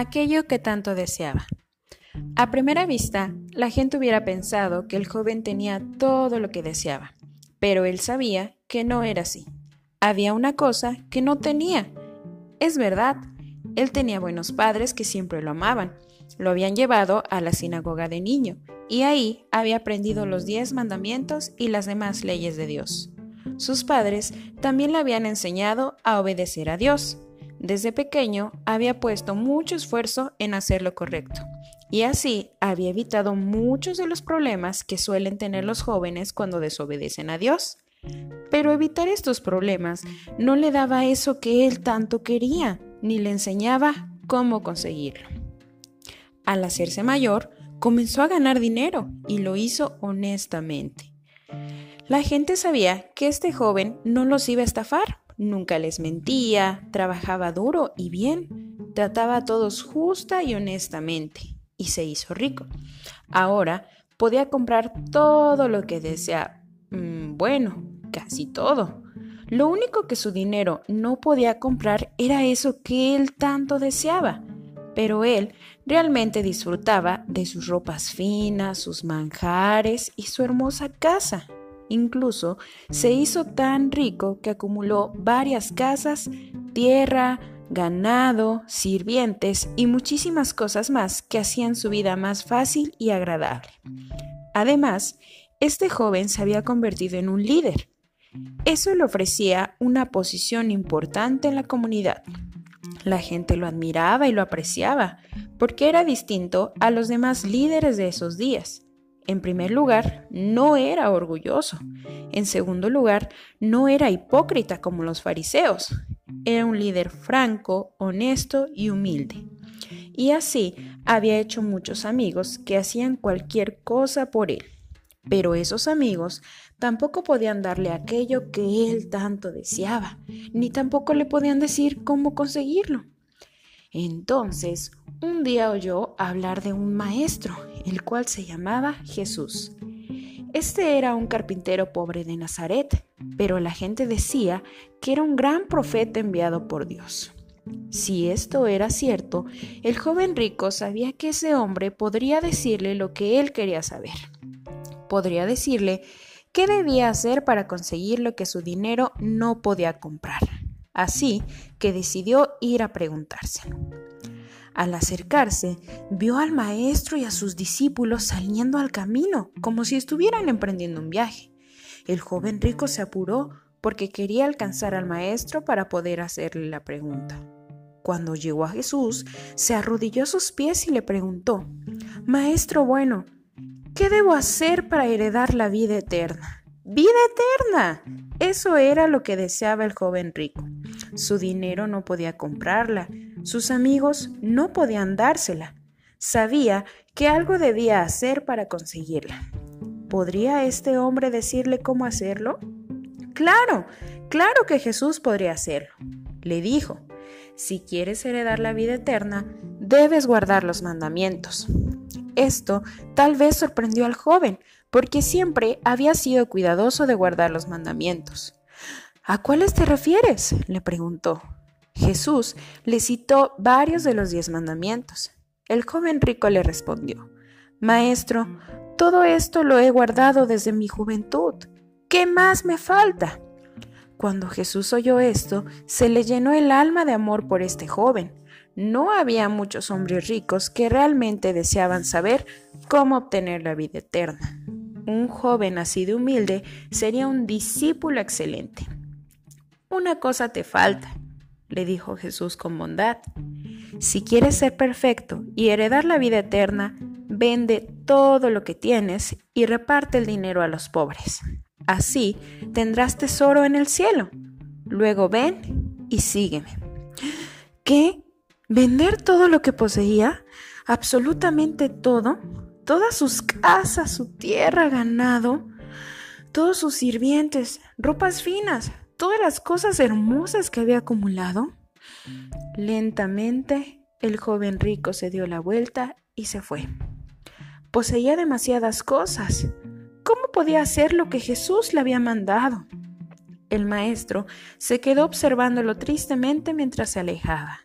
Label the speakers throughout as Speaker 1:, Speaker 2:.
Speaker 1: aquello que tanto deseaba. A primera vista, la gente hubiera pensado que el joven tenía todo lo que deseaba, pero él sabía que no era así. Había una cosa que no tenía. Es verdad, él tenía buenos padres que siempre lo amaban. Lo habían llevado a la sinagoga de niño, y ahí había aprendido los diez mandamientos y las demás leyes de Dios. Sus padres también le habían enseñado a obedecer a Dios. Desde pequeño había puesto mucho esfuerzo en hacer lo correcto, y así había evitado muchos de los problemas que suelen tener los jóvenes cuando desobedecen a Dios. Pero evitar estos problemas no le daba eso que él tanto quería, ni le enseñaba cómo conseguirlo. Al hacerse mayor, comenzó a ganar dinero y lo hizo honestamente. La gente sabía que este joven no los iba a estafar, nunca les mentía, trabajaba duro y bien, trataba a todos justa y honestamente, y se hizo rico. Ahora podía comprar todo lo que deseaba. Mm, bueno, casi todo. Lo único que su dinero no podía comprar era eso que él tanto deseaba, pero él realmente disfrutaba de sus ropas finas, sus manjares y su hermosa casa. Incluso se hizo tan rico que acumuló varias casas, tierra, ganado, sirvientes y muchísimas cosas más que hacían su vida más fácil y agradable. Además, este joven se había convertido en un líder. Eso le ofrecía una posición importante en la comunidad. La gente lo admiraba y lo apreciaba, porque era distinto a los demás líderes de esos días. En primer lugar, no era orgulloso. En segundo lugar, no era hipócrita como los fariseos. Era un líder franco, honesto y humilde. Y así había hecho muchos amigos que hacían cualquier cosa por él. Pero esos amigos tampoco podían darle aquello que él tanto deseaba, ni tampoco le podían decir cómo conseguirlo. Entonces, un día oyó hablar de un maestro, el cual se llamaba Jesús. Este era un carpintero pobre de Nazaret, pero la gente decía que era un gran profeta enviado por Dios. Si esto era cierto, el joven rico sabía que ese hombre podría decirle lo que él quería saber. Podría decirle qué debía hacer para conseguir lo que su dinero no podía comprar. Así que decidió ir a preguntárselo. Al acercarse, vio al maestro y a sus discípulos saliendo al camino, como si estuvieran emprendiendo un viaje. El joven rico se apuró porque quería alcanzar al maestro para poder hacerle la pregunta. Cuando llegó a Jesús, se arrodilló a sus pies y le preguntó, Maestro bueno, ¿Qué debo hacer para heredar la vida eterna? ¡Vida eterna! Eso era lo que deseaba el joven rico. Su dinero no podía comprarla, sus amigos no podían dársela. Sabía que algo debía hacer para conseguirla. ¿Podría este hombre decirle cómo hacerlo? Claro, claro que Jesús podría hacerlo. Le dijo, si quieres heredar la vida eterna, debes guardar los mandamientos. Esto tal vez sorprendió al joven, porque siempre había sido cuidadoso de guardar los mandamientos. ¿A cuáles te refieres? le preguntó. Jesús le citó varios de los diez mandamientos. El joven rico le respondió, Maestro, todo esto lo he guardado desde mi juventud. ¿Qué más me falta? Cuando Jesús oyó esto, se le llenó el alma de amor por este joven no había muchos hombres ricos que realmente deseaban saber cómo obtener la vida eterna. Un joven así de humilde sería un discípulo excelente. Una cosa te falta, le dijo Jesús con bondad. Si quieres ser perfecto y heredar la vida eterna, vende todo lo que tienes y reparte el dinero a los pobres. Así tendrás tesoro en el cielo. Luego ven y sígueme. ¿Qué? vender todo lo que poseía, absolutamente todo, todas sus casas, su tierra, ganado, todos sus sirvientes, ropas finas, todas las cosas hermosas que había acumulado. Lentamente el joven rico se dio la vuelta y se fue. Poseía demasiadas cosas. ¿Cómo podía hacer lo que Jesús le había mandado? El maestro se quedó observándolo tristemente mientras se alejaba.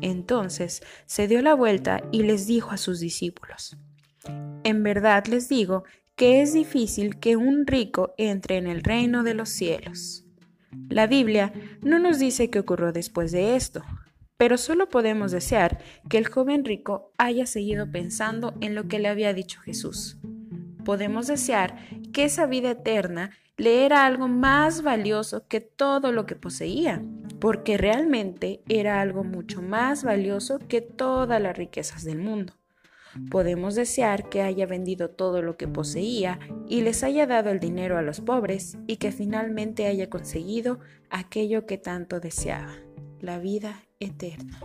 Speaker 1: Entonces se dio la vuelta y les dijo a sus discípulos, En verdad les digo que es difícil que un rico entre en el reino de los cielos. La Biblia no nos dice qué ocurrió después de esto, pero solo podemos desear que el joven rico haya seguido pensando en lo que le había dicho Jesús. Podemos desear que esa vida eterna le era algo más valioso que todo lo que poseía, porque realmente era algo mucho más valioso que todas las riquezas del mundo. Podemos desear que haya vendido todo lo que poseía y les haya dado el dinero a los pobres y que finalmente haya conseguido aquello que tanto deseaba, la vida eterna.